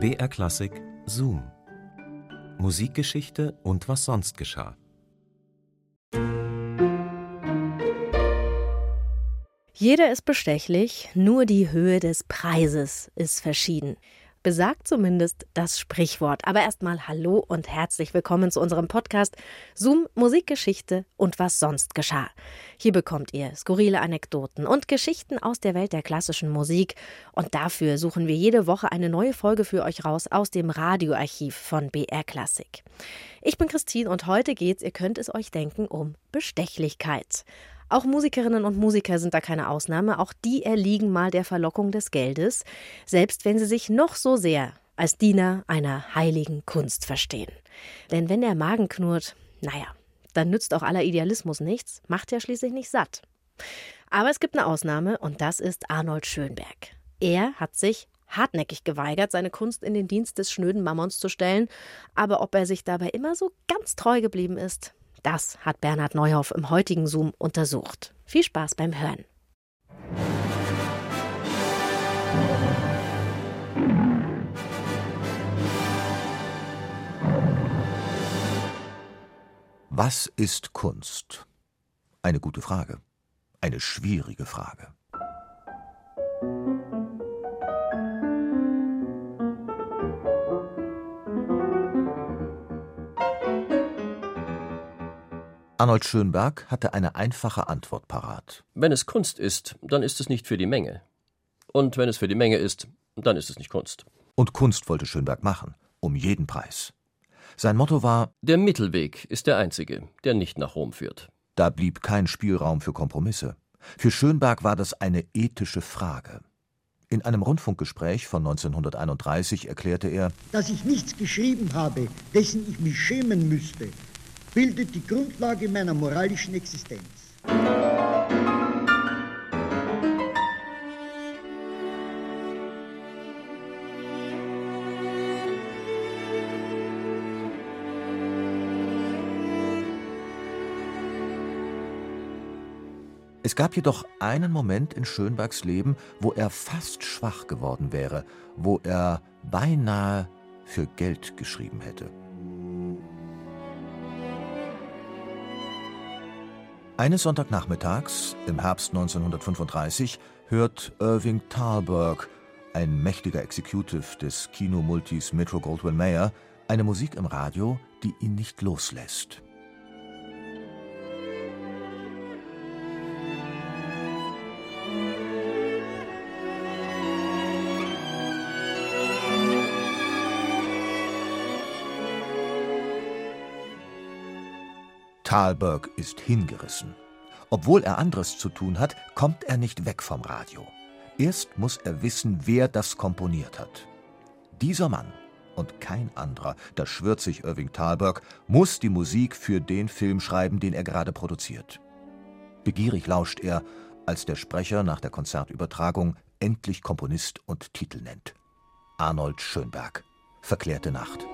BR Klassik Zoom. Musikgeschichte und was sonst geschah. Jeder ist bestechlich, nur die Höhe des Preises ist verschieden. Besagt zumindest das Sprichwort. Aber erstmal Hallo und herzlich willkommen zu unserem Podcast Zoom Musikgeschichte und was sonst geschah. Hier bekommt ihr skurrile Anekdoten und Geschichten aus der Welt der klassischen Musik. Und dafür suchen wir jede Woche eine neue Folge für euch raus aus dem Radioarchiv von BR Classic. Ich bin Christine und heute geht's, ihr könnt es euch denken, um Bestechlichkeit. Auch Musikerinnen und Musiker sind da keine Ausnahme. Auch die erliegen mal der Verlockung des Geldes, selbst wenn sie sich noch so sehr als Diener einer heiligen Kunst verstehen. Denn wenn der Magen knurrt, naja, dann nützt auch aller Idealismus nichts, macht ja schließlich nicht satt. Aber es gibt eine Ausnahme und das ist Arnold Schönberg. Er hat sich hartnäckig geweigert, seine Kunst in den Dienst des schnöden Mammons zu stellen, aber ob er sich dabei immer so ganz treu geblieben ist, das hat Bernhard Neuhoff im heutigen Zoom untersucht. Viel Spaß beim Hören. Was ist Kunst? Eine gute Frage. Eine schwierige Frage. Arnold Schönberg hatte eine einfache Antwort parat. Wenn es Kunst ist, dann ist es nicht für die Menge. Und wenn es für die Menge ist, dann ist es nicht Kunst. Und Kunst wollte Schönberg machen, um jeden Preis. Sein Motto war Der Mittelweg ist der einzige, der nicht nach Rom führt. Da blieb kein Spielraum für Kompromisse. Für Schönberg war das eine ethische Frage. In einem Rundfunkgespräch von 1931 erklärte er, dass ich nichts geschrieben habe, dessen ich mich schämen müsste, bildet die Grundlage meiner moralischen Existenz. Es gab jedoch einen Moment in Schönbergs Leben, wo er fast schwach geworden wäre, wo er beinahe für Geld geschrieben hätte. Eines Sonntagnachmittags im Herbst 1935 hört Irving Thalberg, ein mächtiger Executive des Kinomultis Metro Goldwyn Mayer, eine Musik im Radio, die ihn nicht loslässt. Thalberg ist hingerissen. Obwohl er anderes zu tun hat, kommt er nicht weg vom Radio. Erst muss er wissen, wer das komponiert hat. Dieser Mann und kein anderer, das schwört sich Irving Thalberg, muss die Musik für den Film schreiben, den er gerade produziert. Begierig lauscht er, als der Sprecher nach der Konzertübertragung endlich Komponist und Titel nennt. Arnold Schönberg. Verklärte Nacht.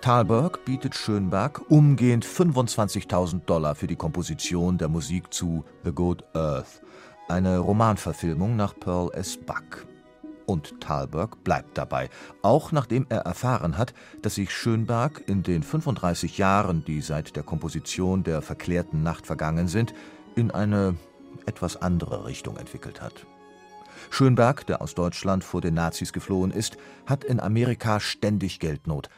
Thalberg bietet Schönberg umgehend 25.000 Dollar für die Komposition der Musik zu The Good Earth, eine Romanverfilmung nach Pearl S. Buck. Und Thalberg bleibt dabei, auch nachdem er erfahren hat, dass sich Schönberg in den 35 Jahren, die seit der Komposition der verklärten Nacht vergangen sind, in eine etwas andere Richtung entwickelt hat. Schönberg, der aus Deutschland vor den Nazis geflohen ist, hat in Amerika ständig Geldnot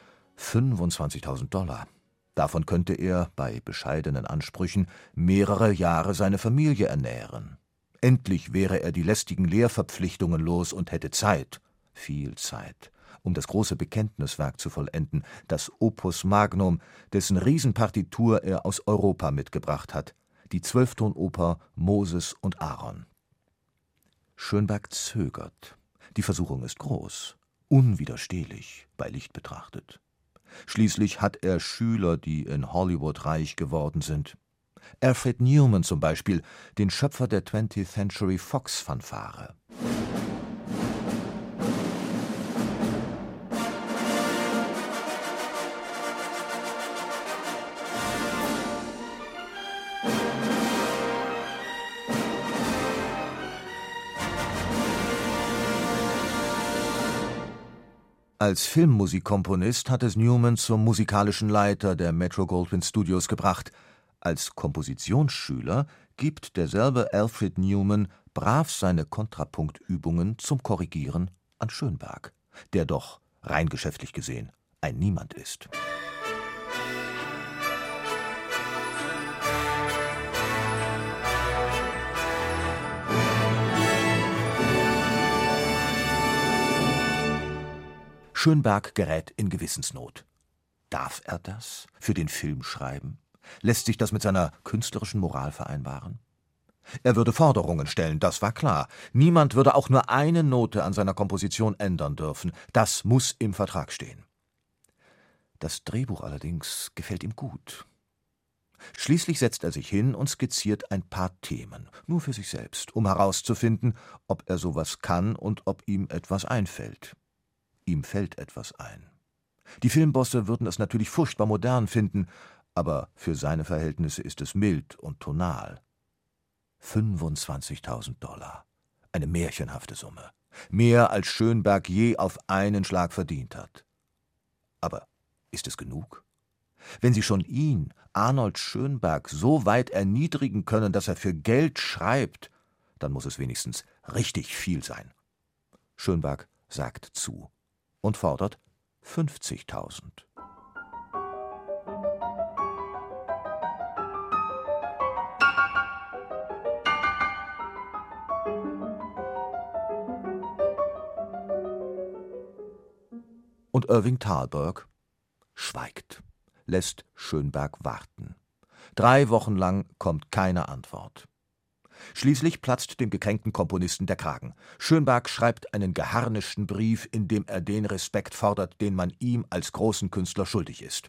25.000 Dollar. Davon könnte er, bei bescheidenen Ansprüchen, mehrere Jahre seine Familie ernähren. Endlich wäre er die lästigen Lehrverpflichtungen los und hätte Zeit, viel Zeit, um das große Bekenntniswerk zu vollenden, das Opus Magnum, dessen Riesenpartitur er aus Europa mitgebracht hat, die Zwölftonoper Moses und Aaron. Schönberg zögert. Die Versuchung ist groß, unwiderstehlich bei Licht betrachtet. Schließlich hat er Schüler, die in Hollywood reich geworden sind. Alfred Newman zum Beispiel, den Schöpfer der 20th Century Fox Fanfare. Als Filmmusikkomponist hat es Newman zum musikalischen Leiter der Metro Goldwyn Studios gebracht. Als Kompositionsschüler gibt derselbe Alfred Newman brav seine Kontrapunktübungen zum Korrigieren an Schönberg, der doch, rein geschäftlich gesehen, ein Niemand ist. Schönberg gerät in Gewissensnot. Darf er das für den Film schreiben? Lässt sich das mit seiner künstlerischen Moral vereinbaren? Er würde Forderungen stellen, das war klar. Niemand würde auch nur eine Note an seiner Komposition ändern dürfen. Das muss im Vertrag stehen. Das Drehbuch allerdings gefällt ihm gut. Schließlich setzt er sich hin und skizziert ein paar Themen, nur für sich selbst, um herauszufinden, ob er sowas kann und ob ihm etwas einfällt. Ihm fällt etwas ein. Die Filmbosse würden es natürlich furchtbar modern finden, aber für seine Verhältnisse ist es mild und tonal. 25.000 Dollar. Eine märchenhafte Summe. Mehr als Schönberg je auf einen Schlag verdient hat. Aber ist es genug? Wenn Sie schon ihn, Arnold Schönberg, so weit erniedrigen können, dass er für Geld schreibt, dann muss es wenigstens richtig viel sein. Schönberg sagt zu und fordert 50.000. Und Irving Thalberg schweigt, lässt Schönberg warten. Drei Wochen lang kommt keine Antwort. Schließlich platzt dem gekränkten Komponisten der Kragen. Schönberg schreibt einen geharnischten Brief, in dem er den Respekt fordert, den man ihm als großen Künstler schuldig ist.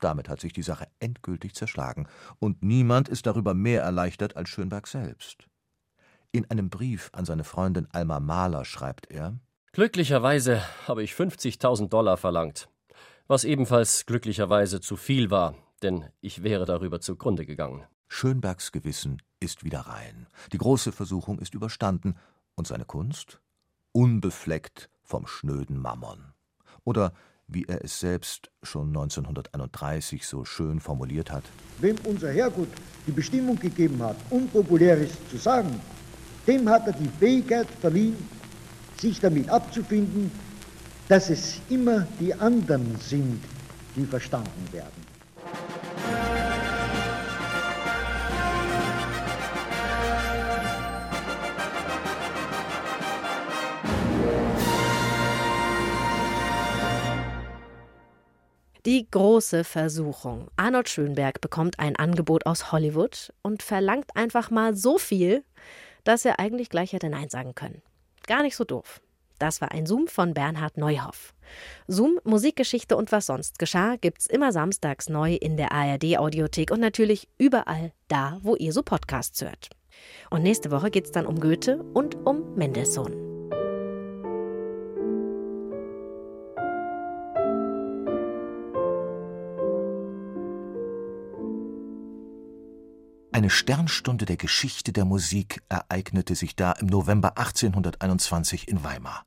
Damit hat sich die Sache endgültig zerschlagen, und niemand ist darüber mehr erleichtert als Schönberg selbst. In einem Brief an seine Freundin Alma Mahler schreibt er Glücklicherweise habe ich 50.000 Dollar verlangt, was ebenfalls glücklicherweise zu viel war, denn ich wäre darüber zugrunde gegangen. Schönbergs Gewissen ist wieder rein, die große Versuchung ist überstanden und seine Kunst unbefleckt vom schnöden Mammon. Oder wie er es selbst schon 1931 so schön formuliert hat. Wem unser Herrgott die Bestimmung gegeben hat, Unpopuläres zu sagen, dem hat er die Fähigkeit verliehen, sich damit abzufinden, dass es immer die anderen sind, die verstanden werden. Die große Versuchung. Arnold Schönberg bekommt ein Angebot aus Hollywood und verlangt einfach mal so viel, dass er eigentlich gleich hätte Nein sagen können. Gar nicht so doof. Das war ein Zoom von Bernhard Neuhoff. Zoom, Musikgeschichte und was sonst geschah, gibt's immer samstags neu in der ARD-Audiothek und natürlich überall da, wo ihr so Podcasts hört. Und nächste Woche geht's dann um Goethe und um Mendelssohn. Eine Sternstunde der Geschichte der Musik ereignete sich da im November 1821 in Weimar.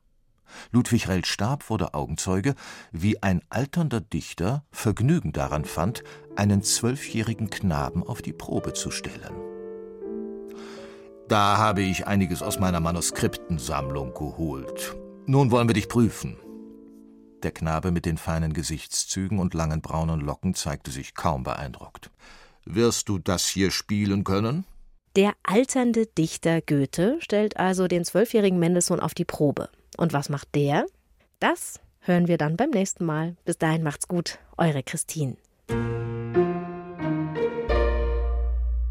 Ludwig Rell Stab wurde Augenzeuge, wie ein alternder Dichter Vergnügen daran fand, einen zwölfjährigen Knaben auf die Probe zu stellen. Da habe ich einiges aus meiner Manuskriptensammlung geholt. Nun wollen wir dich prüfen. Der Knabe mit den feinen Gesichtszügen und langen braunen Locken zeigte sich kaum beeindruckt. Wirst du das hier spielen können? Der alternde Dichter Goethe stellt also den zwölfjährigen Mendelssohn auf die Probe. Und was macht der? Das hören wir dann beim nächsten Mal. Bis dahin macht's gut, eure Christine.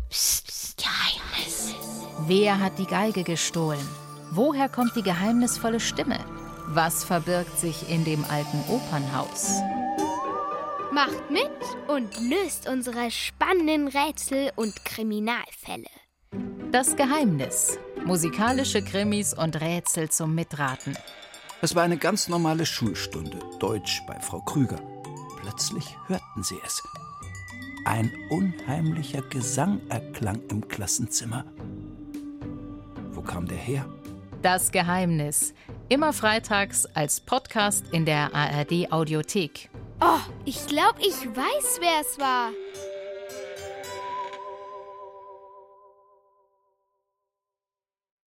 Psst, psst, Geheimnis. Wer hat die Geige gestohlen? Woher kommt die geheimnisvolle Stimme? Was verbirgt sich in dem alten Opernhaus? Macht mit und löst unsere spannenden Rätsel und Kriminalfälle. Das Geheimnis. Musikalische Krimis und Rätsel zum Mitraten. Es war eine ganz normale Schulstunde, Deutsch bei Frau Krüger. Plötzlich hörten sie es. Ein unheimlicher Gesang erklang im Klassenzimmer. Wo kam der her? Das Geheimnis. Immer freitags als Podcast in der ARD Audiothek. Oh, ich glaube, ich weiß, wer es war.